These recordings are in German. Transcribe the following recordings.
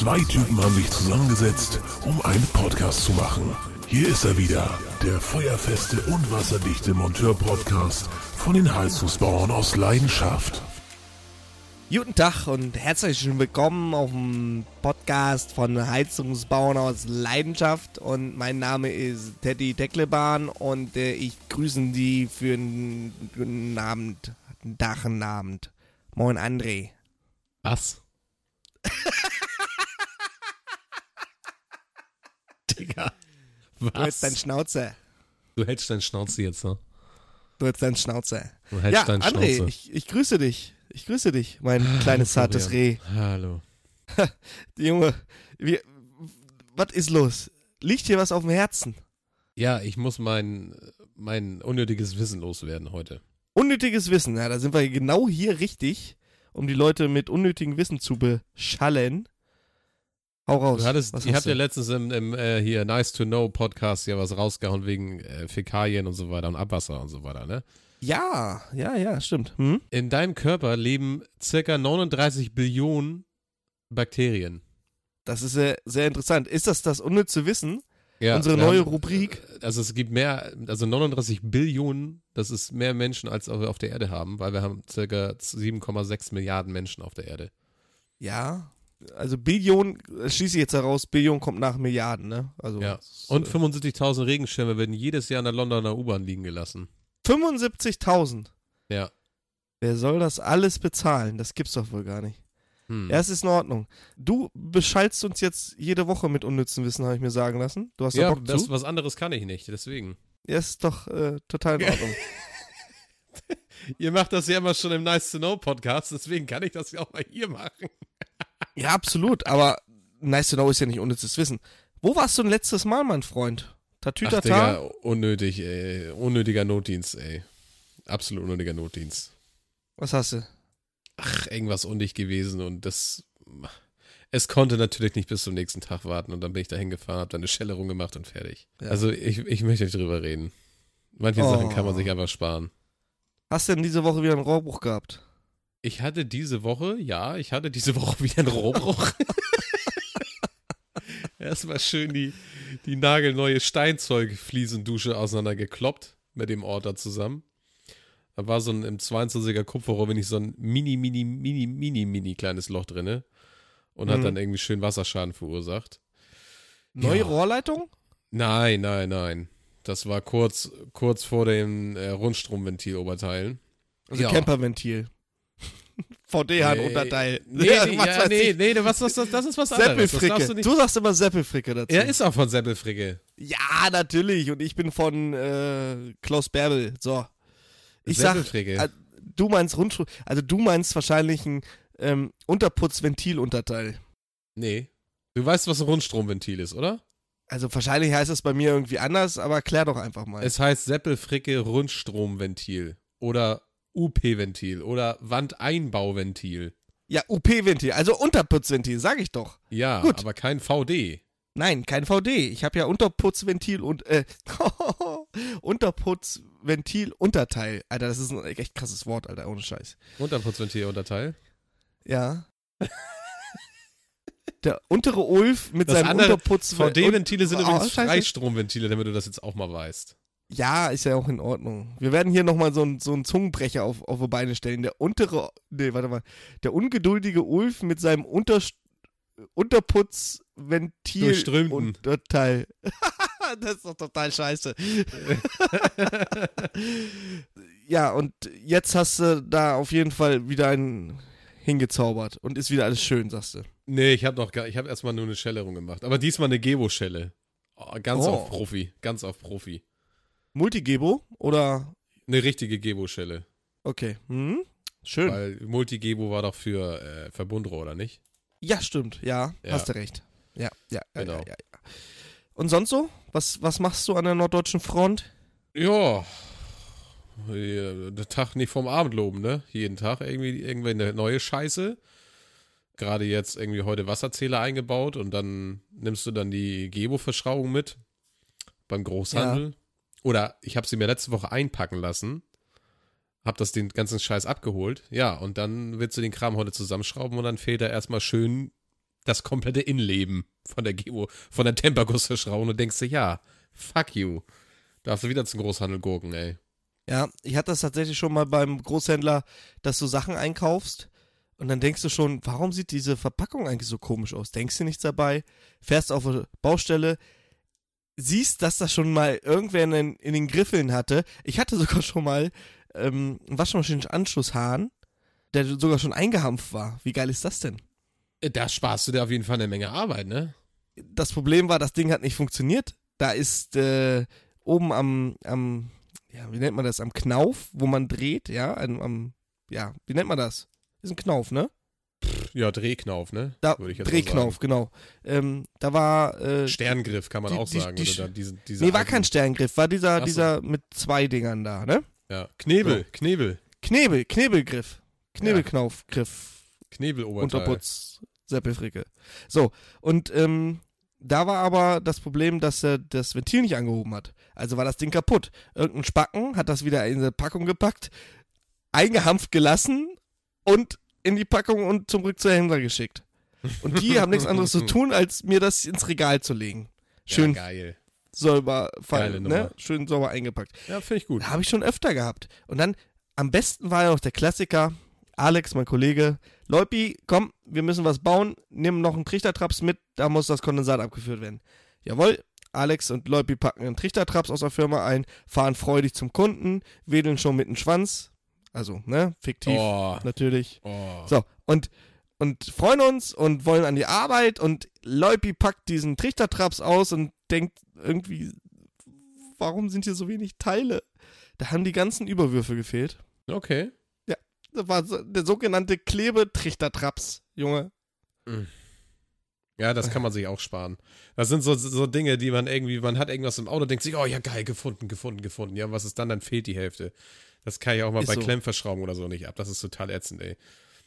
Zwei Typen haben sich zusammengesetzt, um einen Podcast zu machen. Hier ist er wieder, der feuerfeste und wasserdichte Monteur-Podcast von den Heizungsbauern aus Leidenschaft. Guten Tag und herzlich willkommen auf dem Podcast von Heizungsbauern aus Leidenschaft. Und mein Name ist Teddy Decklebahn und äh, ich grüße Sie für einen guten Abend, einen Tag, einen Abend. Moin André. Was? Digga. Du Was? hältst deinen Schnauze. Du hältst deinen Schnauze jetzt, ne? Du hältst deinen Schnauze. Du hältst Ja, deinen André, Schnauze. ich, ich grüße dich. Ich grüße dich, mein kleines zartes Reh. Hallo. Junge, wir, was ist los? Liegt hier was auf dem Herzen? Ja, ich muss mein, mein unnötiges Wissen loswerden heute. Unnötiges Wissen, ja, da sind wir genau hier richtig, um die Leute mit unnötigem Wissen zu beschallen. Hau raus. Du hattest, Was ihr habt ja letztens im, im äh, hier Nice to Know Podcast ja was rausgehauen wegen äh, Fäkalien und so weiter und Abwasser und so weiter, ne? Ja, ja, ja, stimmt. Hm? In deinem Körper leben circa 39 Billionen Bakterien. Das ist sehr, sehr interessant. Ist das das unnütze Wissen? Ja, Unsere neue haben- Rubrik? Also es gibt mehr, also 39 Billionen, das ist mehr Menschen, als wir auf der Erde haben, weil wir haben circa 7,6 Milliarden Menschen auf der Erde. Ja. Also Billion, äh, schließe ich jetzt heraus, Billion kommt nach Milliarden, ne? Also Ja. ist, Und äh, 75.000 Regenschirme werden jedes Jahr in der Londoner U-Bahn liegen gelassen. 75.000. Ja. Wer soll das alles bezahlen? Das gibt's doch wohl gar nicht. Hm. Ja, es ist in Ordnung. Du beschallst uns jetzt jede Woche mit unnützen Wissen, habe ich mir sagen lassen. Du hast da ja, Bock das, zu? was anderes kann ich nicht, deswegen. Ja, ist doch äh, total in Ordnung. Ihr macht das ja immer schon im Nice to Know Podcast, deswegen kann ich das ja auch mal hier machen. ja, absolut. Aber nice to know ist ja nicht unnützes Wissen. Wo warst du ein letztes Mal, mein Freund? Ach, Tatütata? Digga, unnötig, ey. Unnötiger Notdienst, ey. Absolut unnötiger Notdienst. Was hast du? Ach, irgendwas undicht gewesen und das. Es konnte natürlich nicht bis zum nächsten Tag warten und dann bin ich da hingefahren, hab dann eine Schellerung gemacht und fertig. Ja. Also ich, ich möchte nicht drüber reden. Manche Oh. Sachen kann man sich einfach sparen. Hast du denn diese Woche wieder einen Rohrbruch gehabt? Ich hatte diese Woche, ja, ich hatte diese Woche wieder einen Rohrbruch. Erstmal schön die, die nagelneue Steinzeug-Fliesendusche auseinandergekloppt mit dem Orter zusammen. Da war so ein im 22er Kupferrohr, wenn ich so ein mini, mini, mini, mini, mini kleines Loch drinne und hat Mhm. dann irgendwie schön Wasserschaden verursacht. Neue Ja. Rohrleitung? Nein, nein, nein. Das war kurz, kurz vor dem äh, Rundstromventil-Oberteilen. Also Ja. Camperventil. VD-Hahn Nee, Unterteil. Nee, nee, was ja, nee, nee, was, was, das, das ist was anderes. Seppelfricke. du sagst immer Seppelfricke dazu. Er ist auch von Seppelfricke. ja, natürlich. Und ich bin von äh, Klaus Bärbel. So. Ich sag, Seppelfricke. äh, du meinst Rundstrom, also du meinst wahrscheinlich ein ähm, Unterputzventilunterteil. nee. Du weißt, was ein Rundstromventil ist, oder? Also wahrscheinlich heißt es bei mir irgendwie anders, aber klär doch einfach mal. Es heißt Seppelfricke Rundstromventil oder UP-Ventil oder Wandeinbauventil. ja, UP-Ventil, also Unterputzventil, sag ich doch. Ja, Gut. aber kein VD. Nein, kein VD. Ich habe ja Unterputzventil und äh, Unterputzventil-Unterteil. Alter, das ist ein echt krasses Wort, Alter, ohne Scheiß. Unterputzventil Unterteil. Ja. Der untere Ulf mit Das seinem andere Unterputz. VD-Ventile sind Oh, übrigens. Freistromventile, damit du das jetzt auch mal weißt. Ja, ist ja auch in Ordnung. Wir werden hier nochmal so, ein- so einen Zungenbrecher auf, auf die Beine stellen. Der untere, nee, warte mal. Der ungeduldige Ulf mit seinem Unter, Unterputzventil Durchströmten. Unterteil. das ist doch total scheiße. ja, und jetzt hast du da auf jeden Fall wieder einen hingezaubert und ist wieder alles schön, sagst du. Nee, ich habe noch gar, ich habe erstmal nur eine Schellerung gemacht. Aber diesmal eine Gebo-Schelle. Oh, ganz Oh. auf Profi. Ganz auf Profi. Multigebo oder? Eine richtige Gebo-Schelle. Okay. Hm? Schön. Weil Multigebo war doch für äh, Verbundrohr, oder nicht? Ja, stimmt. Ja, Ja. hast du recht. Ja, ja, ja, Genau. ja, ja. Und sonst so? Was, was machst du an der norddeutschen Front? Ja. Ja, Der Tag nicht vom Abend loben, ne? Jeden Tag irgendwie, irgendwie eine neue Scheiße. Gerade jetzt irgendwie heute Wasserzähler eingebaut und dann nimmst du dann die Gebo-Verschraubung mit beim Großhandel. Oder ich habe sie mir letzte Woche einpacken lassen. Hab das den ganzen Scheiß abgeholt. Ja, und dann willst du den Kram heute zusammenschrauben und dann fehlt da erstmal schön das komplette Innenleben von der Geo, von der Temperguss verschrauen und denkst dir, ja, fuck you. Darfst du wieder zum Großhandel gurken, ey. Ja, ich hatte das tatsächlich schon mal beim Großhändler, dass du Sachen einkaufst und dann denkst du schon, warum sieht diese Verpackung eigentlich so komisch aus? Denkst du nichts dabei, fährst auf eine Baustelle, siehst, dass das schon mal irgendwer in den, in den Griffeln hatte. Ich hatte sogar schon mal ähm, einen Waschmaschinen-Anschlusshahn, der sogar schon eingehampft war. Wie geil ist das denn? Äh, Da sparst du dir auf jeden Fall eine Menge Arbeit, ne? Das Problem war, das Ding hat nicht funktioniert. Da ist äh, oben am, am, ja, wie nennt man das, am Knauf, wo man dreht, ja, am, am ja, wie nennt man das? Ist ein Knauf, ne? Ja, Drehknauf, ne? Da, Würde ich jetzt Drehknauf, genau. Ähm, da war, äh. Sterngriff kann man Die- auch die- sagen. die oder diese, diese nee, war kein Sterngriff, war dieser, Ach so. dieser mit zwei Dingern da, ne? Ja. Knebel, So. Knebel, Knebel, Knebelgriff. Knebelknaufgriff. Knebeloberteil. Unterputz, Seppelfricke. So, und ähm, da war aber das Problem, dass er das Ventil nicht angehoben hat. Also war das Ding kaputt. Irgendein Spacken hat das wieder in eine Packung gepackt, eingehampft gelassen und in die Packung und zum Rück zur Händler geschickt. Und die haben nichts anderes zu tun, als mir das ins Regal zu legen. Schön Ja, geil. sauber, fallen, ne? Schön sauber eingepackt. Ja, finde ich gut. Habe ich schon öfter gehabt. Und dann, am besten war ja noch der Klassiker, Alex, mein Kollege, Leupi, komm, wir müssen was bauen, nimm noch einen Trichtertraps mit, da muss das Kondensat abgeführt werden. Jawohl, Alex und Leupi packen einen Trichtertraps aus der Firma ein, fahren freudig zum Kunden, wedeln schon mit dem Schwanz, also, ne, fiktiv, Oh, natürlich. oh. So, und, und freuen uns und wollen an die Arbeit und Leupi packt diesen Trichtertraps aus und denkt irgendwie, warum sind hier so wenig Teile? Da haben die ganzen Überwürfe gefehlt. Okay. Das war so, der sogenannte Klebetrichtertraps, Junge. Ja, das kann man sich auch sparen. Das sind so, so Dinge, die man irgendwie, man hat irgendwas im Auto, denkt sich, oh ja, geil, gefunden, gefunden, gefunden. Ja, was ist dann? Dann fehlt die Hälfte. Das kann ich auch mal Ist bei so. Klemmverschraubung oder so nicht ab. Das ist total ätzend, ey.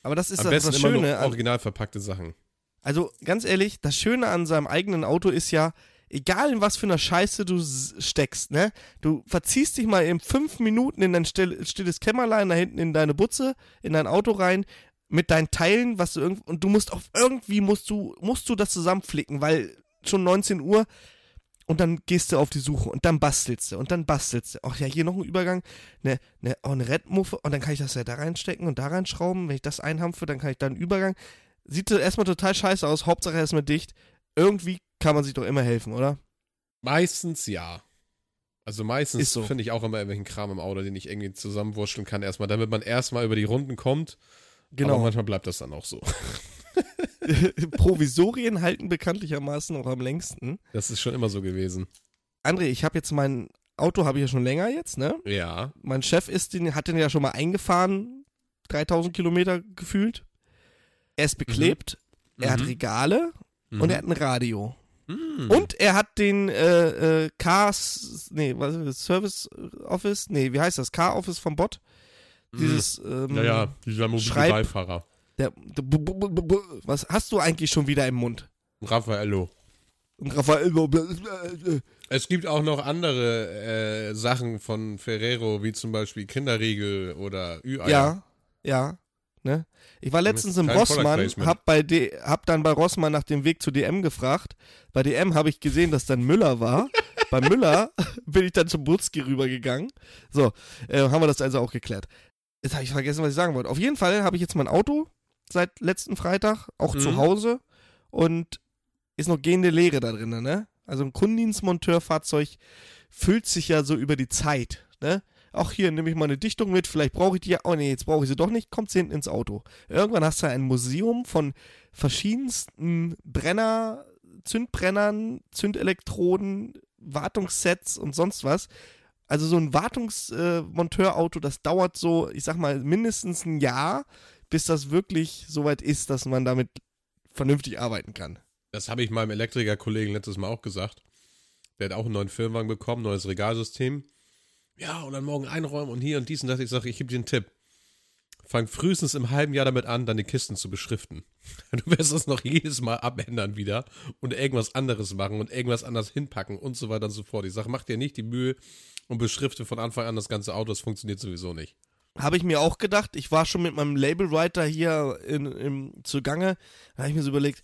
Aber das ist Am das, besten das immer Schöne. nur An, original verpackte Sachen. also ganz ehrlich, das Schöne an seinem eigenen Auto ist ja, egal in was für einer Scheiße du steckst, ne? Du verziehst dich mal in fünf Minuten in dein still, stilles Kämmerlein da hinten in deine Butze, in dein Auto rein, mit deinen Teilen, was du irgend und du musst auf irgendwie musst du musst du das zusammenflicken, weil schon 19 Uhr und dann gehst du auf die Suche und dann bastelst du und dann bastelst du. Ach ja, hier noch ein Übergang, ne, ne, oh, eine Rettmuffe und dann kann ich das ja da reinstecken und da reinschrauben. Wenn ich das einhampfe, dann kann ich da einen Übergang. Sieht so erstmal total scheiße aus, Hauptsache erstmal dicht. Irgendwie kann man sich doch immer helfen, oder? Meistens ja. Also meistens Ist so. finde ich auch immer irgendwelchen Kram im Auto, den ich irgendwie zusammenwurschteln kann erstmal, damit man erstmal über die Runden kommt. Aber Genau. manchmal bleibt das dann auch so. Provisorien halten bekanntlichermaßen auch am längsten. Das ist schon immer so gewesen. André, ich habe jetzt mein Auto, habe ich ja schon länger jetzt, ne? Ja. Mein Chef ist den, hat den ja schon mal eingefahren, 3000 Kilometer gefühlt. Er ist beklebt, er hat Mhm. Regale und er hat ein Radio. Mhm. Und er hat den äh, äh, Cars, nee, was ist das, Service Office? Nee, wie heißt das? Car Office vom Bot? Dieses, ähm, Ja, ja, dieser mobile Schreib- Beifahrer. Der, der, bu- was hast du eigentlich schon wieder im Mund? Raffaello. Raphael, Es gibt auch noch andere äh, Sachen von Ferrero, wie zum Beispiel Kinderriegel oder Ü-Eier. ja, ja, ne? Ich war letztens im Rossmann, hab, bei D, hab dann bei Rossmann nach dem Weg zu DM gefragt. Bei DM habe ich gesehen, dass dann Müller war. bei Müller bin ich dann zum Butzki rübergegangen. So, äh, haben wir das also auch geklärt. Jetzt habe ich vergessen, was ich sagen wollte. Auf jeden Fall habe ich jetzt mein Auto seit letzten Freitag, auch Mhm. zu Hause und ist noch gehende Leere da drin, ne? Also ein Kundendienstmonteurfahrzeug füllt sich ja so über die Zeit, ne? Auch hier nehme ich mal eine Dichtung mit, vielleicht brauche ich die ja, oh nee, jetzt brauche ich sie doch nicht, kommt sie hinten ins Auto. Irgendwann hast du ein Museum von verschiedensten Brenner, Zündbrennern, Zündelektroden, Wartungssets und sonst was. Also so ein Wartungsmonteurauto, das dauert so, ich sag mal, mindestens ein Jahr, bis das wirklich soweit ist, dass man damit vernünftig arbeiten kann. Das habe ich meinem Elektrikerkollegen letztes Mal auch gesagt. Der hat auch einen neuen Firmenwagen bekommen, neues Regalsystem. Ja, und dann morgen einräumen und hier und dies und das. Ich sage, ich gebe dir einen Tipp. Fang frühestens im halben Jahr damit an, deine Kisten zu beschriften. Du wirst das noch jedes Mal abändern wieder und irgendwas anderes machen und irgendwas anders hinpacken und so weiter und so fort. Ich sage, mach dir nicht die Mühe und beschrifte von Anfang an das ganze Auto. Das funktioniert sowieso nicht. Habe ich mir auch gedacht. Ich war schon mit meinem Labelwriter hier in, im, zugange. Da habe ich mir so überlegt,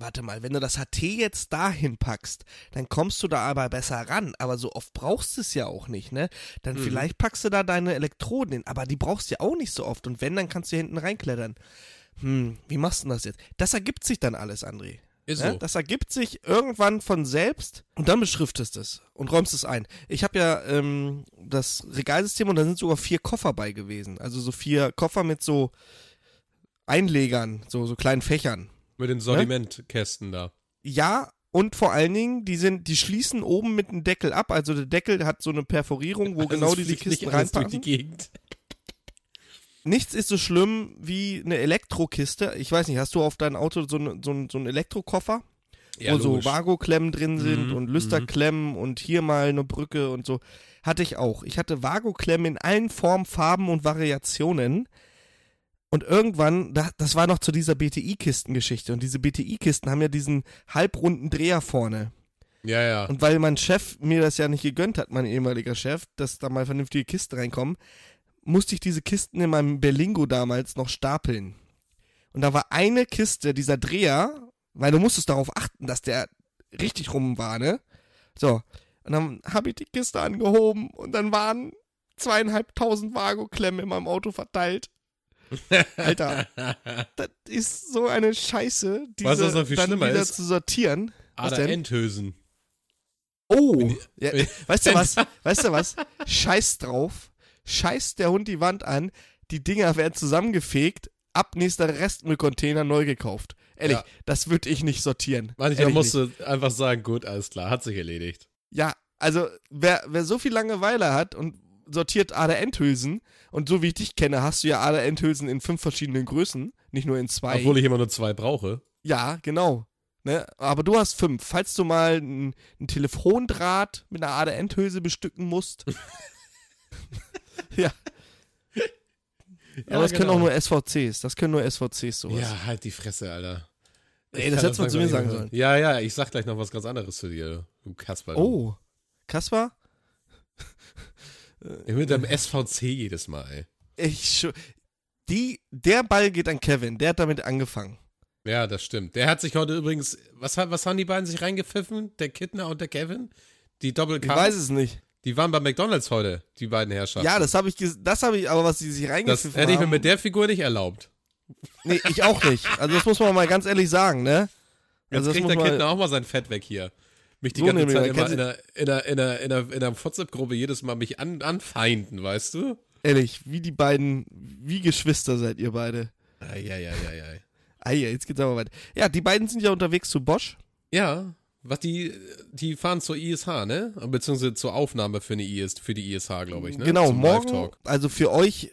Warte mal, wenn du das HT jetzt dahin packst, dann kommst du da aber besser ran. Aber so oft brauchst du es ja auch nicht, ne? Dann Mhm. vielleicht packst du da deine Elektroden hin, aber die brauchst du ja auch nicht so oft. Und wenn, dann kannst du hier hinten reinklettern. Hm, wie machst du denn das jetzt? Das ergibt sich dann alles, André. Ist Ne? so. Das ergibt sich irgendwann von selbst und dann beschriftest es und räumst es ein. Ich habe ja ähm, das Regalsystem und da sind sogar vier Koffer bei gewesen. Also so vier Koffer mit so Einlegern, so, so kleinen Fächern. Mit den Sortimentkästen da. Ja, und vor allen Dingen, die sind, die schließen oben mit dem Deckel ab. Also der Deckel hat so eine Perforierung, wo Also genau es diese fliegt nicht Kisten alles durch reinpassen. die Gegend. Nichts ist so schlimm wie eine Elektrokiste. Ich weiß nicht, hast du auf dein Auto so, eine, so, einen, so einen Elektrokoffer? Ja, wo so logisch. Vago-Klemmen drin sind Mhm, und Lüsterklemmen und hier mal eine Brücke und so. Hatte ich auch. Ich hatte Vago-Klemmen in allen Formen, Farben und Variationen. Und irgendwann, da, das war noch zu dieser BTI-Kistengeschichte. Und diese BTI-Kisten haben ja diesen halbrunden Dreher vorne. Ja, ja. Und weil mein Chef mir das ja nicht gegönnt hat, mein ehemaliger Chef, dass da mal vernünftige Kisten reinkommen, musste ich diese Kisten in meinem Berlingo damals noch stapeln. Und da war eine Kiste, dieser Dreher, weil du musstest darauf achten, dass der richtig rum war, ne? So. Und dann habe ich die Kiste angehoben und dann waren zweieinhalbtausend Vago-Klemmen in meinem Auto verteilt. Alter, das ist so eine Scheiße, diese was noch viel dann schlimmer wieder ist? zu sortieren. Was Ader denn? Oh, ja, weißt du was? Weißt du was? Scheiß drauf. Scheiß der Hund die Wand an. Die Dinger werden zusammengefegt. Ab nächster Restmüllcontainer neu gekauft. Ehrlich, Ja. das würde ich nicht sortieren. Manchmal musst du einfach sagen, gut, alles klar, hat sich erledigt. Ja, also wer, wer so viel Langeweile hat und sortiert Ader-Endhülsen und so wie ich dich kenne, hast du ja Ader-Endhülsen in fünf verschiedenen Größen, nicht nur in zwei. Obwohl ich immer nur zwei brauche. Ja, genau. Ne? Aber du hast fünf. Falls du mal ein, ein Telefondraht mit einer Ader-Endhülse bestücken musst. ja. Aber das können auch nur SVCs. Das können nur SVCs sowas. Ja, halt die Fresse, Alter. Ey, das hättest du mal zu mir sagen sollen. Ja, ja, ich sag gleich noch was ganz anderes zu dir, du Kasper. du. Oh. Kaspar? Mit deinem SVC jedes Mal, ey. Ich die, der Ball geht an Kevin. Der hat damit angefangen. Ja, das stimmt. Der hat sich heute übrigens, was, was haben die beiden sich reingepfiffen? Der Kittner und der Kevin? Die Ich Doppelkamp? weiß es nicht. Die waren bei McDonalds heute, die beiden Herrschaften. Ja, das habe ich, das habe ich, aber was sie sich das reingepfiffen hätte ich mir haben. mit der Figur nicht erlaubt. nee, ich auch nicht. Also das muss man mal ganz ehrlich sagen, ne? Jetzt Also das kriegt der Kittner auch mal sein Fett weg hier. Mich die So ganze Zeit immer in der, in der, in der, in der, in WhatsApp-Gruppe jedes Mal mich an, anfeinden, weißt du? Ehrlich, wie die beiden, wie Geschwister seid ihr beide. Eieieiei. Ah ja, jetzt geht's aber weiter. Ja, die beiden sind ja unterwegs zu Bosch. Ja, was die, die fahren zur ISH, ne? Beziehungsweise zur Aufnahme für, eine IS, für die ISH, glaube ich, ne? Genau, Zum morgen, also für euch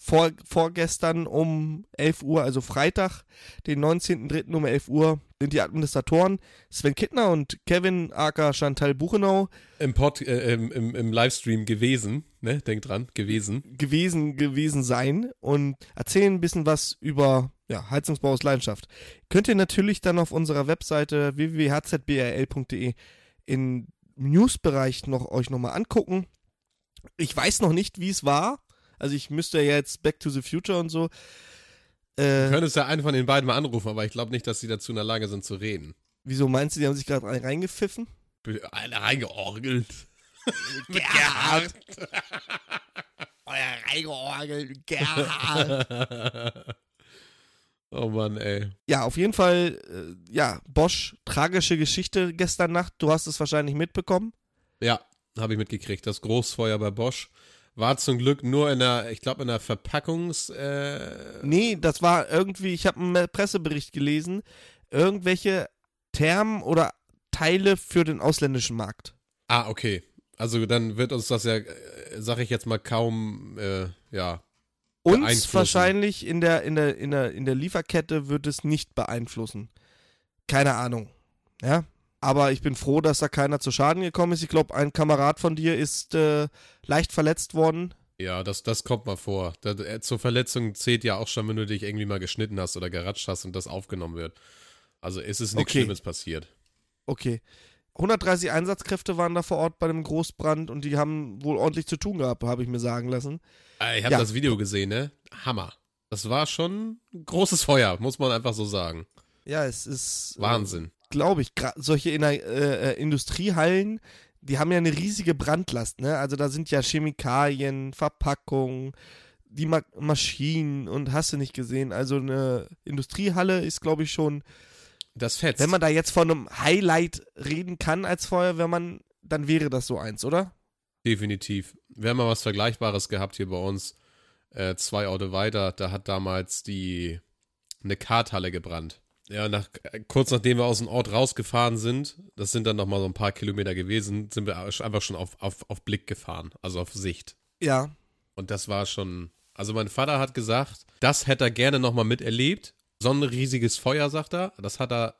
vor, vorgestern um 11 Uhr, also Freitag, den 19.03. um 11 Uhr, sind die Administratoren Sven Kittner und Kevin aka Chantal Buchenau Im, Pod, äh, im, im, Im Livestream gewesen, ne? Denk dran, gewesen. gewesen gewesen sein und erzählen ein bisschen was über ja, Heizungsbau aus Leidenschaft. Könnt ihr natürlich dann auf unserer Webseite www.hzbrl.de im Newsbereich noch euch nochmal angucken. Ich weiß noch nicht, wie es war. Also ich müsste ja jetzt Back to the Future und so. Äh, könntest ja einen von den beiden mal anrufen, aber ich glaube nicht, dass sie dazu in der Lage sind zu reden. wieso meinst du, die haben sich gerade rein- reingepfiffen? Reingeorgelt. Gerhard! Euer reingeorgelt, Gerhard! oh Mann, ey. Ja, auf jeden Fall, äh, ja, Bosch, tragische Geschichte gestern Nacht. Du hast es wahrscheinlich mitbekommen. Ja, habe ich mitgekriegt. Das Großfeuer bei Bosch war zum Glück nur in der, ich glaube, in der Verpackungs. Äh, Nee, das war irgendwie, ich habe einen Pressebericht gelesen, irgendwelche Termen oder Teile für den ausländischen Markt. ah, okay. Also dann wird uns das ja, äh, sag ich jetzt mal, kaum, äh, ja. Uns wahrscheinlich in der, in, der, in, der, in der Lieferkette wird es nicht beeinflussen. Keine Ahnung. Ja. Aber ich bin froh, dass da keiner zu Schaden gekommen ist. Ich glaube, ein Kamerad von dir ist äh, leicht verletzt worden. Ja, das, das kommt mal vor. Da, äh, zur Verletzung zählt ja auch schon, wenn du dich irgendwie mal geschnitten hast oder geratscht hast und das aufgenommen wird. Also es ist nichts Okay. Schlimmes passiert. Okay. 130 Einsatzkräfte waren da vor Ort bei dem Großbrand und die haben wohl ordentlich zu tun gehabt, habe ich mir sagen lassen. Äh, Ich habe Ja. das Video gesehen, ne? Hammer. Das war schon ein großes Feuer, muss man einfach so sagen. Ja, es ist. Wahnsinn. Glaube ich, solche in der, äh, äh, Industriehallen, die haben ja eine riesige Brandlast, ne? Also da sind ja Chemikalien, Verpackungen, die Ma Maschinen und hast du nicht gesehen. Also eine Industriehalle ist, glaube ich, schon, Das fetzt. wenn man da jetzt von einem Highlight reden kann als Feuerwehrmann, dann wäre das so eins, oder? Definitiv. Wir haben mal was Vergleichbares gehabt hier bei uns. Äh, zwei Orte weiter, da hat damals die eine Karthalle gebrannt. Ja, nach, äh, kurz nachdem wir aus dem Ort rausgefahren sind, das sind dann nochmal so ein paar Kilometer gewesen, sind wir einfach schon auf, auf, auf Blick gefahren, also auf Sicht. Ja. Und das war schon. Also mein Vater hat gesagt, das hätte er gerne nochmal miterlebt. So ein riesiges Feuer, sagt er. Das hat er,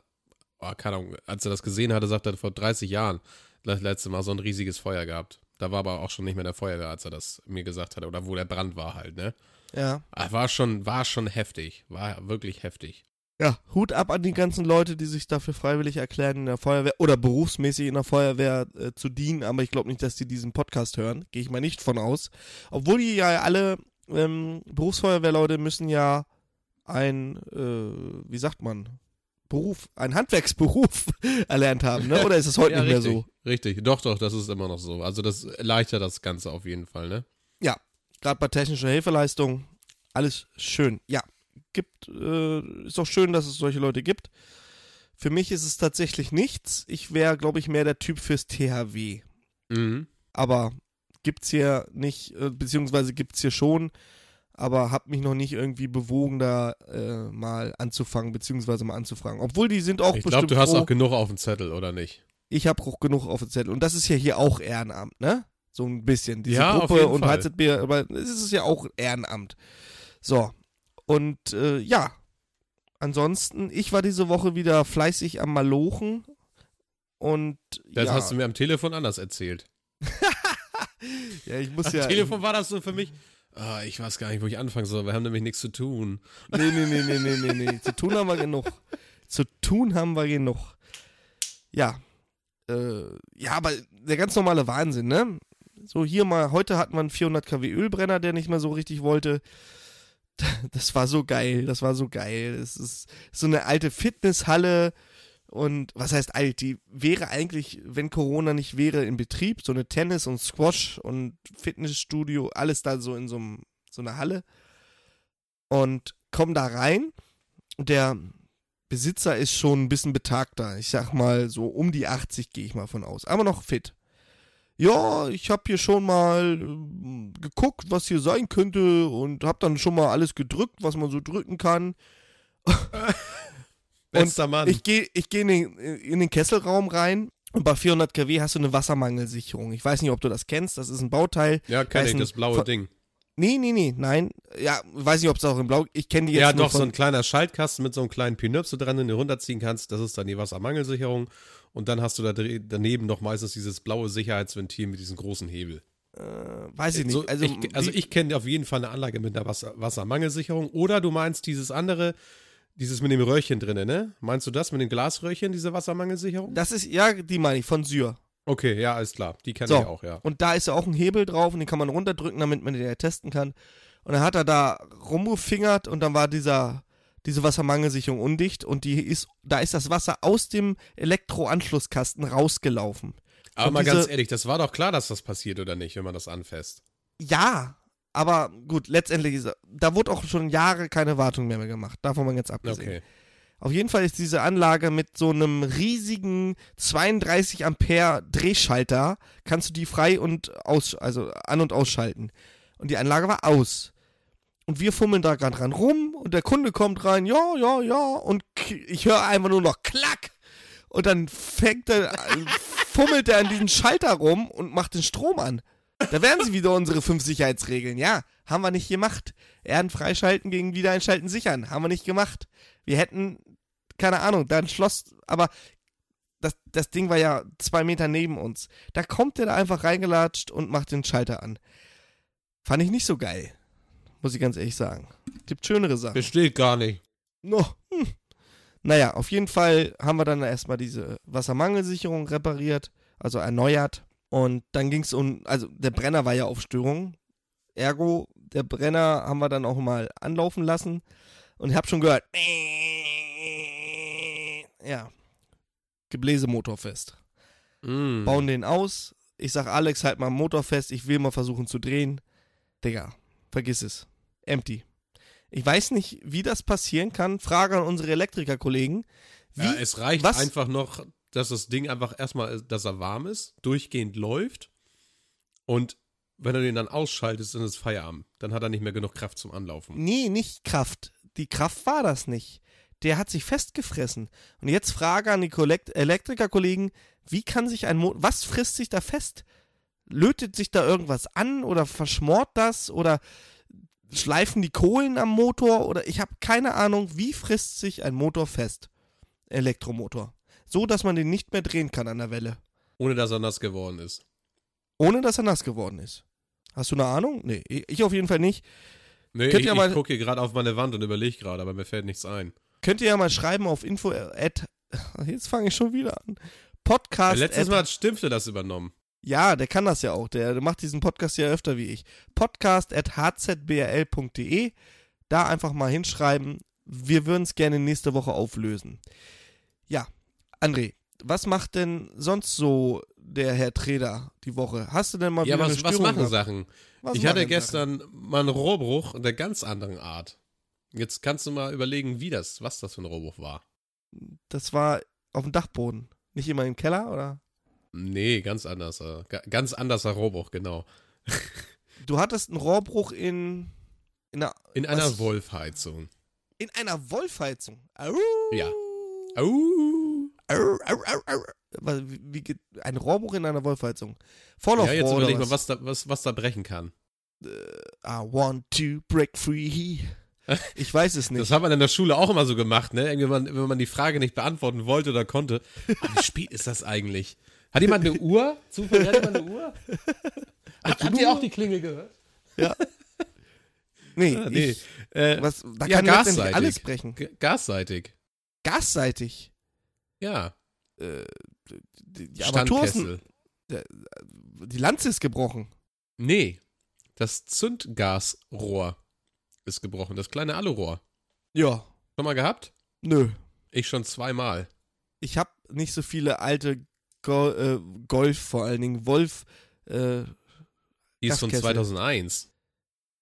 oh, keine Ahnung, als er das gesehen hatte, sagt er vor 30 Jahren das letzte Mal so ein riesiges Feuer gehabt. Da war aber auch schon nicht mehr der Feuerwehr, als er das mir gesagt hatte. Oder wo der Brand war halt, ne? Ja. Ah, War schon, war schon heftig. War wirklich heftig. Ja, Hut ab an die ganzen Leute, die sich dafür freiwillig erklären, in der Feuerwehr oder berufsmäßig in der Feuerwehr äh, zu dienen, aber ich glaube nicht, dass die diesen Podcast hören. Gehe ich mal nicht von aus. Obwohl die ja alle ähm, Berufsfeuerwehrleute müssen ja ein, äh, wie sagt man, Beruf, ein Handwerksberuf erlernt haben, ne? Oder ist es heute Ja, nicht mehr richtig, so? Richtig, doch, doch, das ist immer noch so. Also das erleichtert das Ganze auf jeden Fall, ne? Gerade bei technischer Hilfeleistung, alles schön. Ja, gibt, äh, ist auch schön, dass es solche Leute gibt. Für mich ist es tatsächlich nichts. Ich wäre, glaube ich, mehr der Typ fürs THW. Mhm. Aber gibt's hier nicht, äh, beziehungsweise gibt's hier schon, aber hab mich noch nicht irgendwie bewogen, da äh, mal anzufangen, beziehungsweise mal anzufragen. Obwohl die sind auch Ich bestimmt glaube, du hast froh. auch genug auf dem Zettel, oder nicht? Ich habe auch genug auf dem Zettel. Und das ist ja hier auch Ehrenamt, ne? So ein bisschen. Diese Ja, Gruppe und. HZB, aber es ist ja auch Ehrenamt. So. Und äh, ja. Ansonsten, ich war diese Woche wieder fleißig am Malochen. Und Das ja, hast du mir am Telefon anders erzählt. ja, ich muss Am ja. Telefon war das so für mich. Ah, ich weiß gar nicht, wo ich anfangen soll. Wir haben nämlich nichts zu tun. Nee, nee, nee, nee, nee, nee, nee. Zu tun haben wir genug. Zu tun haben wir genug. Ja. Äh, ja, aber der ganz normale Wahnsinn, ne? So hier mal, heute hatten wir einen 400 kW Ölbrenner, der nicht mehr so richtig wollte. Das war so geil, das war so geil. Es ist so eine alte Fitnesshalle und was heißt alt? Die wäre eigentlich, wenn Corona nicht wäre, in Betrieb. So eine Tennis- und Squash- und Fitnessstudio, alles da so in so, so einer Halle. Und komm da rein der Besitzer ist schon ein bisschen betagter. Ich sag mal so um die 80 gehe ich mal von aus. Aber noch fit. Ja, ich habe hier schon mal ähm, geguckt, was hier sein könnte und habe dann schon mal alles gedrückt, was man so drücken kann. Bester Mann. Ich gehe ich geh in, den, in den Kesselraum rein und bei 400 kW hast du eine Wassermangelsicherung. Ich weiß nicht, ob du das kennst. Das ist ein Bauteil. ja, kenn ich, Weißen- das blaue von- Ding. Nee, nee, nee, nein. Ja, weiß nicht, ob es auch in Blau. Ich kenne die jetzt Ja, doch, so ein kleiner Schaltkasten mit so einem kleinen Pinöpse dran, den du runterziehen kannst. Das ist dann die Wassermangelsicherung. Und dann hast du da daneben noch meistens dieses blaue Sicherheitsventil mit diesem großen Hebel. äh, weiß ich nicht. So, also, ich, also ich kenne auf jeden Fall eine Anlage mit einer Wasser, Wassermangelsicherung. Oder du meinst dieses andere, dieses mit dem Röhrchen drinne, ne? Meinst du das mit dem Glasröhrchen, diese Wassermangelsicherung? Das ist, ja, die meine ich, von Syr. Okay, ja, alles klar. Die kenne So. ich auch, ja. Und da ist ja auch ein Hebel drauf und den kann man runterdrücken, damit man den ja testen kann. Und dann hat er da rumgefingert und dann war dieser, diese Wassermangelsicherung undicht und die ist, da ist das Wasser aus dem Elektroanschlusskasten rausgelaufen. Aber Und mal diese- ganz ehrlich, das war doch klar, dass das passiert oder nicht, wenn man das anfasst. Ja, aber gut, letztendlich ist, da wurde auch schon Jahre keine Wartung mehr, mehr gemacht. Davon mal ganz abgesehen. Okay. Auf jeden Fall ist diese Anlage mit so einem riesigen 32 Ampere Drehschalter, kannst du die frei und aus, also an- und ausschalten. Und die Anlage war aus. Und wir fummeln da gerade dran rum und der Kunde kommt rein, ja, ja, ja, und ich höre einfach nur noch Klack. Und dann fängt er, fummelt er an diesem Schalter rum und macht den Strom an. Da wären sie wieder unsere fünf Sicherheitsregeln. Ja, haben wir nicht gemacht. Erden freischalten gegen Wiedereinschalten sichern. Haben wir nicht gemacht. Wir hätten, keine Ahnung, da ein Schloss, aber das, das Ding war ja zwei Meter neben uns. Da kommt der da einfach reingelatscht und macht den Schalter an. Fand ich nicht so geil. Muss ich ganz ehrlich sagen. Gibt schönere Sachen. Besteht gar nicht. No. Hm. Naja, auf jeden Fall haben wir dann erstmal diese Wassermangelsicherung repariert, also erneuert. Und dann ging es um, also der Brenner war ja auf Störung. Ergo, der Brenner haben wir dann auch mal anlaufen lassen. Und ich habe schon gehört. ja, Gebläsemotor fest. Mm. Bauen den aus. Ich sag Alex, halt mal Motor fest, ich will mal versuchen zu drehen. Digga, vergiss es. Empty. Ich weiß nicht, wie das passieren kann. Frage an unsere Elektrikerkollegen. Wie, ja, es reicht was- einfach noch, dass das Ding einfach erstmal, dass er warm ist, durchgehend läuft und wenn du den dann ausschaltest, dann ist Feierabend. Dann hat er nicht mehr genug Kraft zum Anlaufen. Nee, nicht Kraft. Die Kraft war das nicht. Der hat sich festgefressen. Und jetzt Frage an die Elektrikerkollegen, wie kann sich ein Motor, was frisst sich da fest? Lötet sich da irgendwas an oder verschmort das oder schleifen die Kohlen am Motor oder ich habe keine Ahnung, wie frisst sich ein Motor fest? Elektromotor. So, dass man den nicht mehr drehen kann an der Welle. Ohne dass er nass geworden ist. Ohne, dass er nass geworden ist. Hast du eine Ahnung? Nee, ich auf jeden Fall nicht. Nee, Könnt ich, mal- ich gucke hier gerade auf meine Wand und überlege gerade, aber mir fällt nichts ein. Könnt ihr ja mal schreiben auf info at, jetzt fange ich schon wieder an. Podcast Letztes at, Mal hat Stimpfle das übernommen. Ja, der kann das ja auch. Der, der macht diesen Podcast ja öfter wie ich. Podcast at hzbrl.de. Da einfach mal hinschreiben. Wir würden es gerne nächste Woche auflösen. Ja, André, was macht denn sonst so der Herr Treder die Woche? Hast du denn mal Ja, wieder was, eine was Störung machen gehabt? Sachen? Was ich hatte gestern mal einen Rohrbruch der ganz anderen Art. Jetzt kannst du mal überlegen, wie das, was das für ein Rohrbruch war. Sachen? Das war auf dem Dachboden. Nicht immer im Keller, oder? Nee, ganz anders. äh, ga- Ganz anderser Rohrbruch, genau. Du hattest einen Rohrbruch in, in einer, In einer? Wolfheizung. in einer Wolfheizung. Au. Ja. Au. Au, au. Was, Wie, wie geht ein Rohrbruch in einer Wolfheizung? Voll auf Ja, jetzt überleg mal, was? da, was, was da brechen kann. I want to break free. Ich weiß es Das nicht. hat man in der Schule auch immer so gemacht, ne? Irgendwie, Wenn man, wenn man die Frage nicht beantworten wollte oder konnte. Wie spät ist das eigentlich? Hat jemand eine Uhr? Zufällig hat jemand eine Uhr? Habt, habt ihr auch die Klingel gehört? Ja. Nee, Ah, nee. Ich, Äh, was, da ja, kann gasseitig. alles brechen. G- gasseitig. Gasseitig. Ja. Äh, Armatur ist ein- Standkessel. die Lanze ist gebrochen. Nee. Das Zündgasrohr ist gebrochen. Das kleine Alurohr. Ja. Schon mal gehabt? Nö. Ich schon zweimal. Ich habe nicht so viele alte Go äh, Golf, vor allen Dingen Wolf, äh, Die ist von Gaskessel. 2001.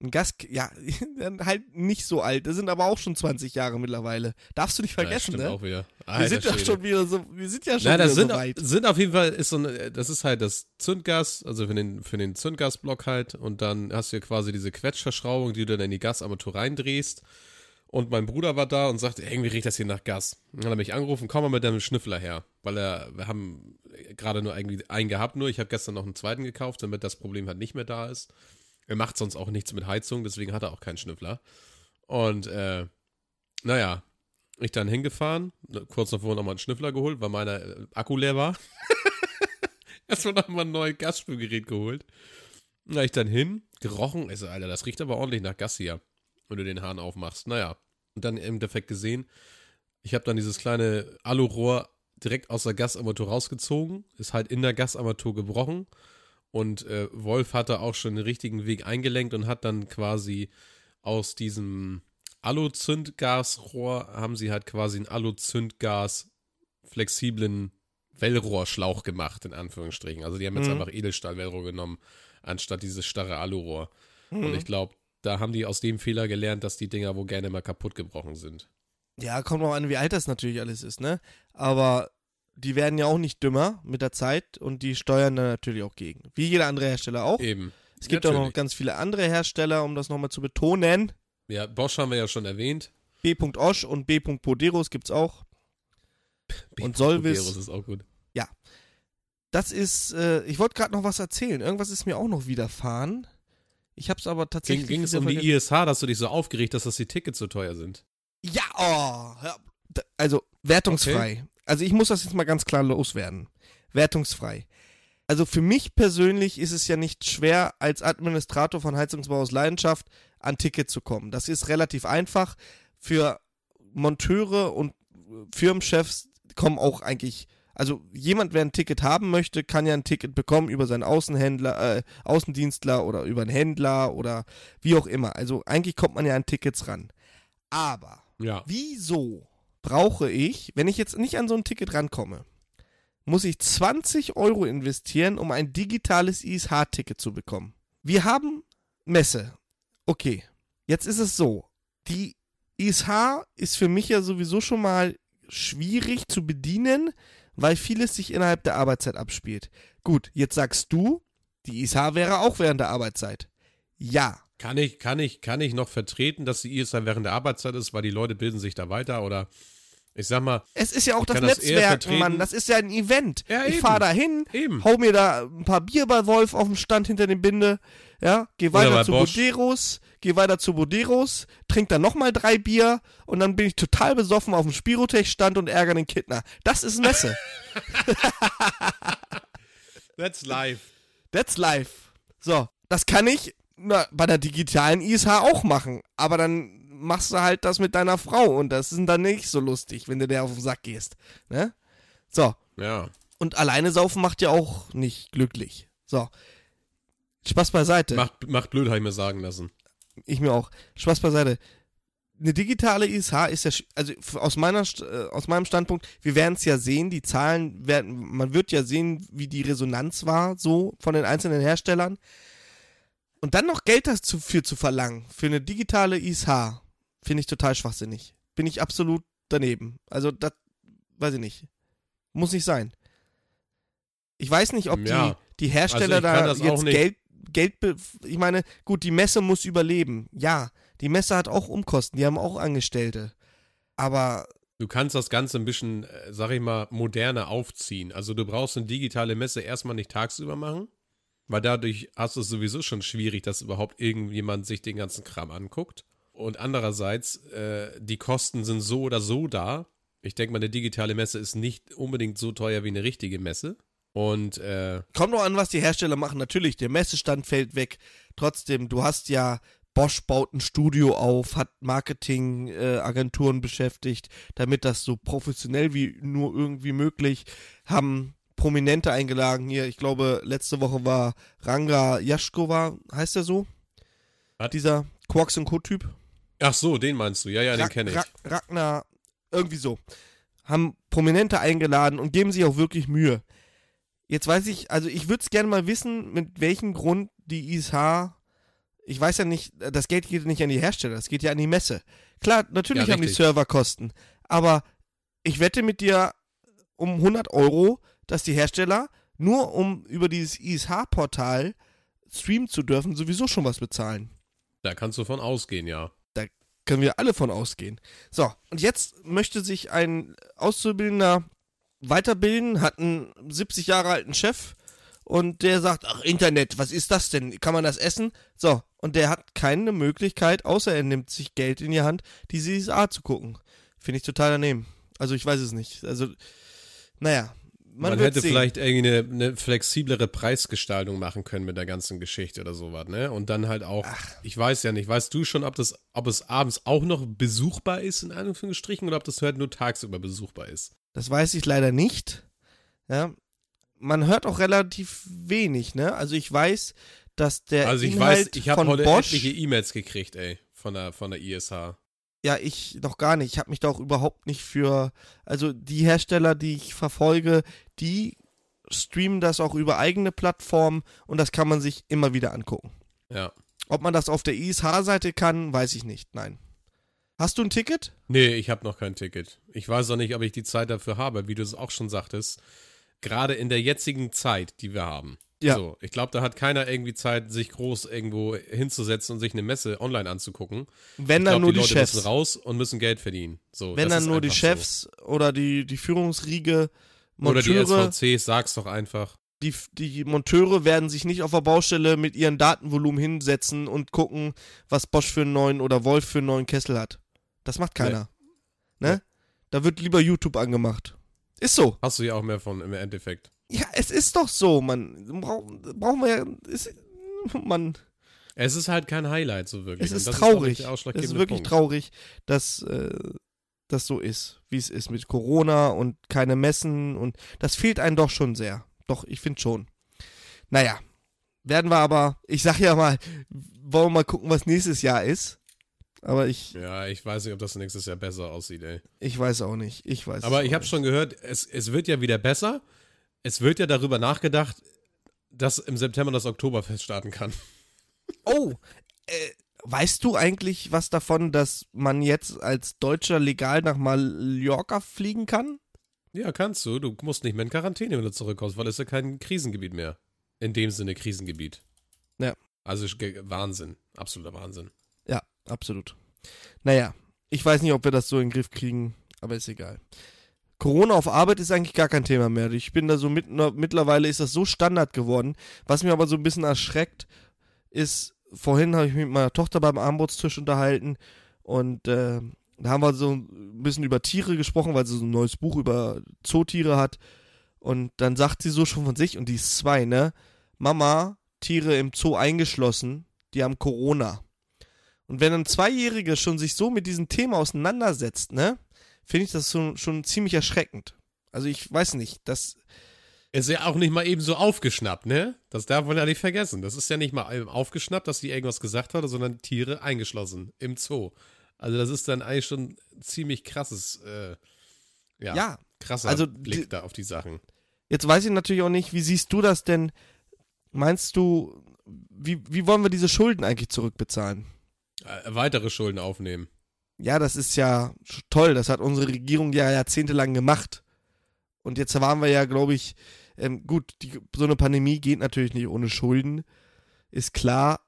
ein Gas, ja, halt nicht so alt. Das sind aber auch schon 20 Jahre mittlerweile. Darfst du nicht Ja, vergessen, stimmt ne? auch wieder. Wir Alter sind ja schon wieder so, wir sind ja schon Na, das wieder sind, so weit. sind auf jeden Fall, ist so eine, das ist halt das Zündgas, also für den, für den Zündgasblock halt. Und dann hast du ja quasi diese Quetschverschraubung, die du dann in die Gasarmatur reindrehst. Und mein Bruder war da und sagte, irgendwie riecht das hier nach Gas. Und dann hat er mich angerufen, komm mal mit deinem Schnüffler her. Weil er, wir haben gerade nur irgendwie einen gehabt, nur ich habe gestern noch einen zweiten gekauft, damit das Problem halt nicht mehr da ist. Er macht sonst auch nichts mit Heizung, deswegen hat er auch keinen Schnüffler. Und äh, naja, ich dann hingefahren, kurz davor nochmal einen Schnüffler geholt, weil meiner äh, Akku leer war. Erstmal nochmal ein neues Gasspülgerät geholt. Na, ich dann hin, gerochen, also, Alter, das riecht aber ordentlich nach Gas hier, wenn du den Hahn aufmachst. Naja, und dann im Endeffekt gesehen, ich habe dann dieses kleine Alurohr direkt aus der Gasarmatur rausgezogen, ist halt in der Gasarmatur gebrochen und äh, Wolf hatte auch schon den richtigen Weg eingelenkt und hat dann quasi aus diesem Alu-Zündgasrohr haben sie halt quasi einen Alu-Zündgas flexiblen Wellrohrschlauch gemacht, in Anführungsstrichen. Also die haben jetzt Mhm. einfach Edelstahl-Wellrohr genommen, anstatt dieses starre Alurohr. Mhm. Und ich glaube, da haben die aus dem Fehler gelernt, dass die Dinger wohl gerne mal kaputt gebrochen sind. Ja, kommt auch an, wie alt das natürlich alles ist, ne? Aber die werden ja auch nicht dümmer mit der Zeit und die steuern da natürlich auch gegen. Wie jeder andere Hersteller auch. Eben. es gibt auch noch natürlich. ganz viele andere Hersteller, um das nochmal zu betonen. Ja, Bosch haben wir ja schon erwähnt. B. Osch und B. Poderos gibt's auch. Und Solvis. Poderos ist auch gut. Das ist, äh, ich wollte gerade noch was erzählen. Irgendwas ist mir auch noch widerfahren. Ich hab's aber tatsächlich. Ging es wieder um die. ISH, dass du dich so aufgeregt hast, dass die Tickets so teuer sind? Ja, oh. Also, wertungsfrei. Also, ich muss das jetzt mal ganz klar loswerden. Wertungsfrei. Also, für mich persönlich ist es ja nicht schwer, als Administrator von Heizungsbau aus Leidenschaft an Ticket zu kommen. Das ist relativ einfach. Für Monteure und Firmenchefs kommen auch eigentlich. Also jemand, wer ein Ticket haben möchte, kann ja ein Ticket bekommen über seinen Außenhändler, äh, Außendienstler oder über einen Händler oder wie auch immer. Also eigentlich kommt man ja an Tickets ran. Aber Ja. Wieso brauche ich, wenn ich jetzt nicht an so ein Ticket rankomme, muss ich 20 Euro investieren, um ein digitales ISH-Ticket zu bekommen. Wir haben Messe. Okay, jetzt ist es so. Die ISH ist für mich ja sowieso schon mal schwierig zu bedienen, weil vieles sich innerhalb der Arbeitszeit abspielt. Gut, jetzt sagst du, die ISH wäre auch während der Arbeitszeit. Ja. Kann ich, kann ich, kann ich noch vertreten, dass die ISH während der Arbeitszeit ist, weil die Leute bilden sich da weiter oder ich sag mal. Es ist ja auch das Netzwerk, das Mann. Das ist ja ein Event. Ja, ich fahre da hin, hau mir da ein paar Bier bei Wolf auf dem Stand hinter dem Binde, ja, geh weiter zu Bosch. Boderos, geh weiter zu Boderos, trink dann nochmal drei Bier und dann bin ich total besoffen auf dem Spirotech-Stand und ärgere den Kittner. Das ist Messe. That's life. That's life. So, das kann ich na, bei der digitalen ISH auch machen, aber dann machst du halt das mit deiner Frau und das ist dann nicht so lustig, wenn du der auf den Sack gehst. Ne? So. Ja. Und alleine saufen macht ja auch nicht glücklich. So. Spaß beiseite. Macht, macht blöd, habe ich mir sagen lassen. Ich mir auch. Spaß beiseite. Eine digitale ISH ist ja, also aus, meiner, äh, aus meinem Standpunkt, wir werden es ja sehen, die Zahlen werden, man wird ja sehen, wie die Resonanz war, so von den einzelnen Herstellern. Und dann noch Geld dafür zu verlangen, für eine digitale ISH, Finde ich total schwachsinnig. Bin ich absolut daneben. Also, das weiß ich nicht. Muss nicht sein. Ich weiß nicht, ob ja. die, die Hersteller also da jetzt Geld, Geld, ich meine, gut, die Messe muss überleben. Ja, die Messe hat auch Umkosten, die haben auch Angestellte. Aber. Du kannst das Ganze ein bisschen, äh, sag ich mal, moderner aufziehen. Also du brauchst eine digitale Messe erstmal nicht tagsüber machen, weil dadurch hast du es sowieso schon schwierig, dass überhaupt irgendjemand sich den ganzen Kram anguckt. Und andererseits, äh, die Kosten sind so oder so da. Ich denke mal, eine digitale Messe ist nicht unbedingt so teuer wie eine richtige Messe. Und äh, kommt noch an, was die Hersteller machen. Natürlich, der Messestand fällt weg. Trotzdem, du hast ja Bosch baut ein Studio auf, hat Marketingagenturen äh, beschäftigt, damit das so professionell wie nur irgendwie möglich, haben Prominente eingeladen hier. Ich glaube, letzte Woche war Ranga Jaschkova, heißt er so? Was? Dieser Quarks und Co-Typ. Ach so, den meinst du. Ja, ja, den kenne ich. Ra Ragnar, irgendwie so. Haben Prominente eingeladen und geben sich auch wirklich Mühe. Jetzt weiß ich, also ich würde es gerne mal wissen, mit welchem Grund die ISH, ich weiß ja nicht, das Geld geht nicht an die Hersteller, das geht ja an die Messe. Klar, natürlich ja, haben die Serverkosten, aber ich wette mit dir um 100 Euro, dass die Hersteller nur um über dieses ISH-Portal streamen zu dürfen, sowieso schon was bezahlen. Da kannst du von ausgehen, ja können wir alle von ausgehen. So, und jetzt möchte sich ein Auszubildender weiterbilden, hat einen 70 Jahre alten Chef und der sagt, ach Internet, was ist das denn? Kann man das essen? So, und der hat keine Möglichkeit, außer er nimmt sich Geld in die Hand, die CSA zu gucken. Finde ich total daneben. Also ich weiß es nicht. Also, naja, man, man hätte sehen. vielleicht irgendwie eine, eine, flexiblere Preisgestaltung machen können mit der ganzen Geschichte oder sowas, ne? Und dann halt auch, Ach. ich weiß ja nicht, weißt du schon, ob das, ob es abends auch noch besuchbar ist, in Anführungsstrichen, oder ob das halt nur tagsüber besuchbar ist? Das weiß ich leider nicht. Ja. Man hört auch relativ wenig, ne? Also ich weiß, dass der Also ich Inhalt weiß, ich habe heute Bosch, etliche E-Mails gekriegt, ey, von der, von der ISH. Ja, ich noch gar nicht. Ich habe mich da auch überhaupt nicht für. Also die Hersteller, die ich verfolge, die streamen das auch über eigene Plattformen und das kann man sich immer wieder angucken. Ja. Ob man das auf der ISH-Seite kann, weiß ich nicht. Nein. Hast du ein Ticket? Nee, ich habe noch kein Ticket. Ich weiß auch nicht, ob ich die Zeit dafür habe, wie du es auch schon sagtest. Gerade in der jetzigen Zeit, die wir haben. Ja. So, ich glaube, da hat keiner irgendwie Zeit, sich groß irgendwo hinzusetzen und sich eine Messe online anzugucken. Wenn dann glaub, nur die, die Chefs. müssen raus und müssen Geld verdienen. So, Wenn dann nur die Chefs so. oder die, die Führungsriege, Monteure. Oder die SVCs, sag's doch einfach. Die, die Monteure werden sich nicht auf der Baustelle mit ihren Datenvolumen hinsetzen und gucken, was Bosch für einen neuen oder Wolf für einen neuen Kessel hat. Das macht keiner. Nee. Ne? Nee. Da wird lieber YouTube angemacht. Ist so. Hast du ja auch mehr von im Endeffekt. Ja, es ist doch so, man. Brauch, brauchen wir ja. Ist, man. Es ist halt kein Highlight so wirklich. Es ist traurig. Ist es ist wirklich Punkt. traurig, dass äh, das so ist, wie es ist mit Corona und keine Messen und das fehlt einem doch schon sehr. Doch, ich finde schon. Naja, werden wir aber, ich sag ja mal, wollen wir mal gucken, was nächstes Jahr ist. Aber ich, Ja, ich weiß nicht, ob das nächstes Jahr besser aussieht, ey. ich weiß auch nicht. Ich weiß Aber ich habe schon gehört, es, es wird ja wieder besser. Es wird ja darüber nachgedacht, dass im September das Oktoberfest starten kann. Oh, äh, weißt du eigentlich was davon, dass man jetzt als Deutscher legal nach Mallorca fliegen kann? Ja, kannst du. Du musst nicht mehr in Quarantäne, wenn du zurückkommst, weil es ist ja kein Krisengebiet mehr. In dem Sinne Krisengebiet. Ja. Also Wahnsinn. Absoluter Wahnsinn. Ja, absolut. Naja, ich weiß nicht, ob wir das so in den Griff kriegen, aber ist egal. Corona auf Arbeit ist eigentlich gar kein Thema mehr. Ich bin da so mit, mittlerweile ist das so Standard geworden. Was mir aber so ein bisschen erschreckt, ist, vorhin habe ich mich mit meiner Tochter beim Armbrotstisch unterhalten und äh, da haben wir so ein bisschen über Tiere gesprochen, weil sie so ein neues Buch über Zootiere hat. Und dann sagt sie so schon von sich, und die ist zwei, ne? Mama, Tiere im Zoo eingeschlossen, die haben Corona. Und wenn ein Zweijähriger schon sich so mit diesem Thema auseinandersetzt, ne, finde ich das schon, schon ziemlich erschreckend. Also ich weiß nicht, das, Ist ja auch nicht mal eben so aufgeschnappt, ne? Das darf man ja nicht vergessen. Das ist ja nicht mal eben aufgeschnappt, dass sie irgendwas gesagt hatte, sondern Tiere eingeschlossen im Zoo. Also das ist dann eigentlich schon ziemlich krasses, äh, ja, ja, krasser also Blick da auf die Sachen. jetzt weiß ich natürlich auch nicht, wie siehst du das denn? Meinst du, wie, wie wollen wir diese Schulden eigentlich zurückbezahlen? Äh, weitere Schulden aufnehmen. Ja, das ist ja toll, das hat unsere Regierung ja jahrzehntelang gemacht. Und jetzt waren wir ja, glaube ich, ähm, gut, die, so eine Pandemie geht natürlich nicht ohne Schulden, ist klar,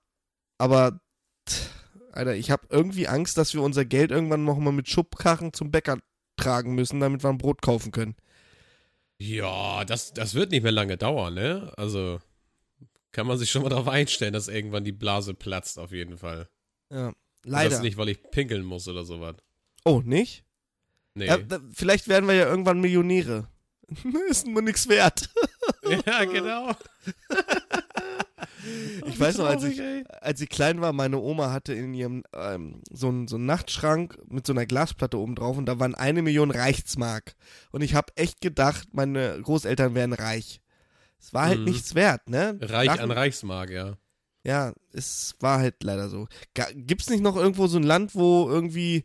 aber tch, Alter, ich habe irgendwie Angst, dass wir unser Geld irgendwann nochmal mit Schubkarren zum Bäcker tragen müssen, damit wir ein Brot kaufen können. Ja, das, das wird nicht mehr lange dauern, ne? Also kann man sich schon mal darauf einstellen, dass irgendwann die Blase platzt, auf jeden Fall. Ja, leider. Das nicht, weil ich pinkeln muss oder sowas. oh, nicht? Nee. Ja, da, vielleicht werden wir ja irgendwann Millionäre. ist nur nichts wert. Ja, genau. Ich weiß noch, als ich, als ich klein war, meine Oma hatte in ihrem ähm, so, einen, so einen Nachtschrank mit so einer Glasplatte oben drauf und da waren eine Million Reichsmark. Und ich habe echt gedacht, meine Großeltern wären reich. Es war halt Mhm. nichts wert, ne? Reich Nach- an Reichsmark, ja. Ja, es war halt leider so. Ga- Gibt's nicht noch irgendwo so ein Land, wo irgendwie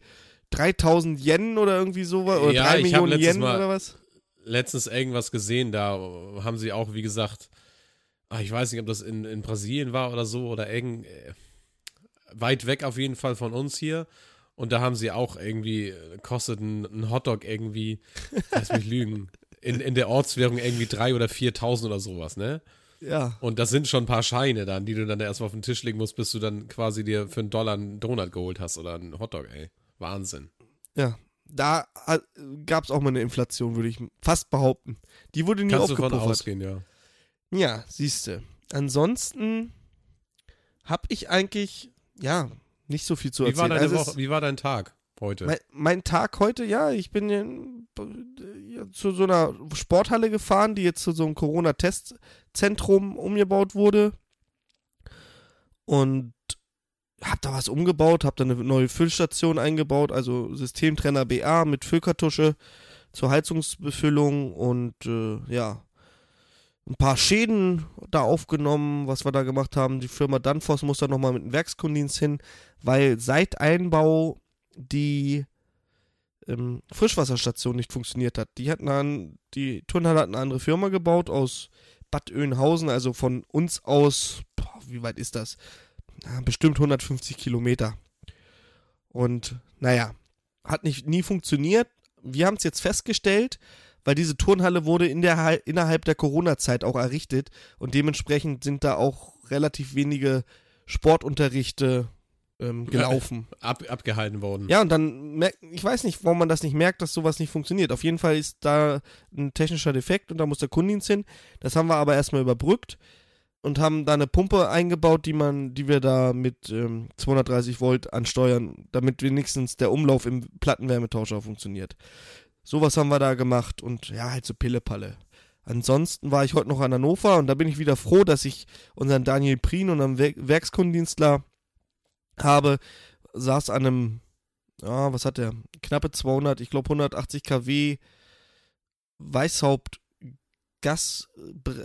3000 Yen oder irgendwie sowas oder Ja, 3 ich hab Millionen Yen Mal- oder was? Letztens irgendwas gesehen, da haben sie auch, wie gesagt, ah, ich weiß nicht, ob das in, in Brasilien war oder so oder irgend, äh, weit weg auf jeden Fall von uns hier. Und da haben sie auch irgendwie, äh, kostet ein, ein Hotdog irgendwie, lass mich lügen, in, in der Ortswährung irgendwie 3.000 oder 4.000 oder sowas, ne? Ja. Und das sind schon ein paar Scheine dann, die du dann erstmal auf den Tisch legen musst, bis du dann quasi dir für einen Dollar einen Donut geholt hast oder einen Hotdog, ey. Wahnsinn. Ja. Da gab es auch mal eine Inflation, würde ich fast behaupten. Die wurde nie Kannst aufgepuffert. ausgehen, ja. Ja, siehste. Ansonsten habe ich eigentlich, ja, nicht so viel zu Wie war, erzählen. deine Also Woche, wie war dein Tag heute? Mein, mein Tag heute, ja, ich bin in, zu so einer Sporthalle gefahren, die jetzt zu so einem Corona-Testzentrum umgebaut wurde. Und hab da was umgebaut, hab da eine neue Füllstation eingebaut, also Systemtrenner BA mit Füllkartusche zur Heizungsbefüllung und äh, ja, ein paar Schäden da aufgenommen, was wir da gemacht haben. Die Firma Danfoss muss da nochmal mit dem Werkskundendienst hin, weil seit Einbau die ähm, Frischwasserstation nicht funktioniert hat. Die hatten an, die Turnhalle hat eine andere Firma gebaut aus Bad Oeynhausen, also von uns aus, boah, wie weit ist das? Ja, bestimmt 150 Kilometer. Und naja, hat nicht nie funktioniert. Wir haben es jetzt festgestellt, weil diese Turnhalle wurde in der, Hal- innerhalb der Corona-Zeit auch errichtet und dementsprechend sind da auch relativ wenige Sportunterrichte ähm, gelaufen. Ab, abgehalten worden. Ja, und dann, merk- ich weiß nicht, warum man das nicht merkt, dass sowas nicht funktioniert. Auf jeden Fall ist da ein technischer Defekt und da muss der Kundendienst hin. Das haben wir aber erstmal überbrückt und haben da eine Pumpe eingebaut, die man, die wir da mit ähm, 230 Volt ansteuern, damit wenigstens der Umlauf im Plattenwärmetauscher funktioniert. Sowas haben wir da gemacht und ja, halt so Pillepalle. Ansonsten war ich heute noch an Hannover und da bin ich wieder froh, dass ich unseren Daniel Prien, unseren Werk Werkskundendienstler, habe, saß an einem, ja, was hat der? Knappe 200, ich glaube 180 kW Weißhaupt Gas,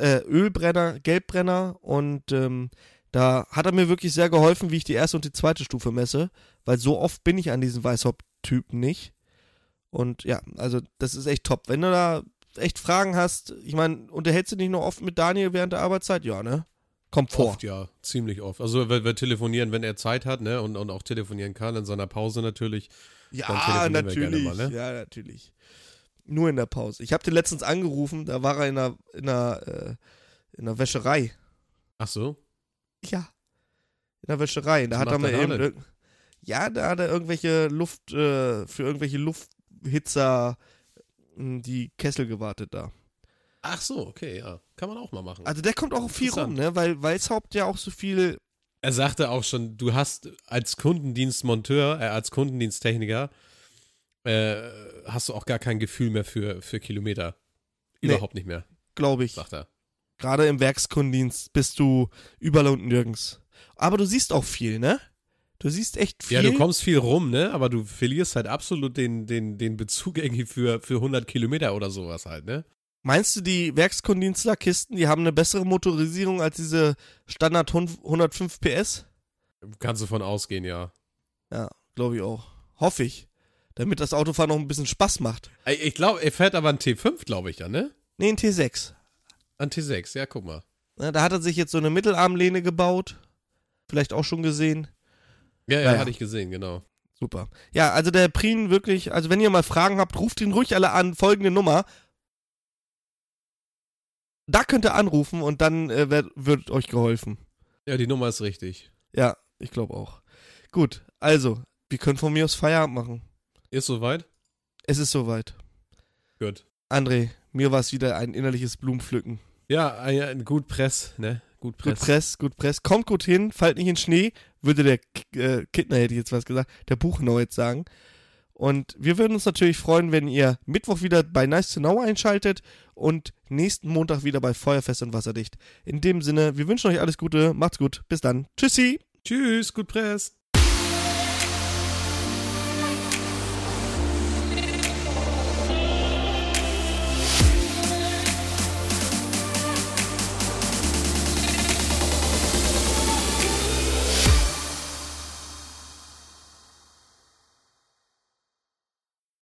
äh, Ölbrenner, Gelbbrenner und ähm, Da hat er mir wirklich sehr geholfen, wie ich die erste und die zweite Stufe messe, weil so oft bin ich an diesen Weißhaupt-Typen nicht. Und ja, also das ist echt top. Wenn du da echt Fragen hast, ich meine, unterhältst du dich noch oft mit Daniel während der Arbeitszeit? Ja, ne? Kommt vor. Oft, ja, ziemlich oft. Also wir, wir telefonieren, wenn er Zeit hat, ne? Und, und auch telefonieren kann, in seiner Pause natürlich. Ja, natürlich. gerne mal, ne? Ja, natürlich. Nur in der Pause. Ich habe den letztens angerufen, da war er in einer, in einer, äh, in einer Wäscherei. Ach so? Ja. In der Wäscherei. Da hat er mir er eben. irg- Ja, da hat er irgendwelche Luft, äh, für irgendwelche Lufthitzer mh, die Kessel gewartet da. Ach so, okay, ja. Kann man auch mal machen. Also der kommt auch viel rum, ne? Weil Weißhaupt ja auch so viel. Er sagte auch schon, du hast als Kundendienstmonteur, äh, als Kundendiensttechniker, äh, hast du auch gar kein Gefühl mehr für, für Kilometer. Nee. Überhaupt nicht mehr, glaube ich. sagt er. Gerade im Werkskundendienst bist du überall und nirgends. Aber du siehst auch viel, ne? Du siehst echt viel. Ja, du kommst viel rum, ne? Aber du verlierst halt absolut den, den, den Bezug irgendwie für, für 100 Kilometer oder sowas halt, ne? Meinst du, die Werkskundendienstlerkisten, die haben eine bessere Motorisierung als diese Standard 105 PS? Kannst du von ausgehen, ja. Ja, glaube ich auch. Hoffe ich. Damit das Autofahren noch ein bisschen Spaß macht. Ich glaube, er fährt aber ein T5, glaube ich, ja, ne? Nee, ein T6. Ein T6, ja, guck mal. Na, da hat er sich jetzt so eine Mittelarmlehne gebaut. Vielleicht auch schon gesehen. Ja, ja, Naja. hatte ich gesehen, genau. Super. Ja, also der Prien wirklich, also wenn ihr mal Fragen habt, ruft ihn ruhig alle an. Folgende Nummer. Da könnt ihr anrufen und dann äh, wird, wird euch geholfen. Ja, die Nummer ist richtig. Ja, ich glaube auch. Gut, also, wir können von mir aus Feierabend machen. Ist soweit? Es ist soweit. Gut. André, mir war es wieder ein innerliches Blumenpflücken. Ja, ein, ein gut Press, ne? Gut Press. Gut Press, gut Press. Kommt gut hin, fallt nicht in Schnee, würde der K- äh, Kittner, hätte ich jetzt was gesagt, der Buchenau jetzt sagen. Und wir würden uns natürlich freuen, wenn ihr Mittwoch wieder bei Nice to Know einschaltet und nächsten Montag wieder bei Feuerfest und Wasserdicht. In dem Sinne, wir wünschen euch alles Gute, macht's gut, bis dann. Tschüssi! Tschüss, gut Press.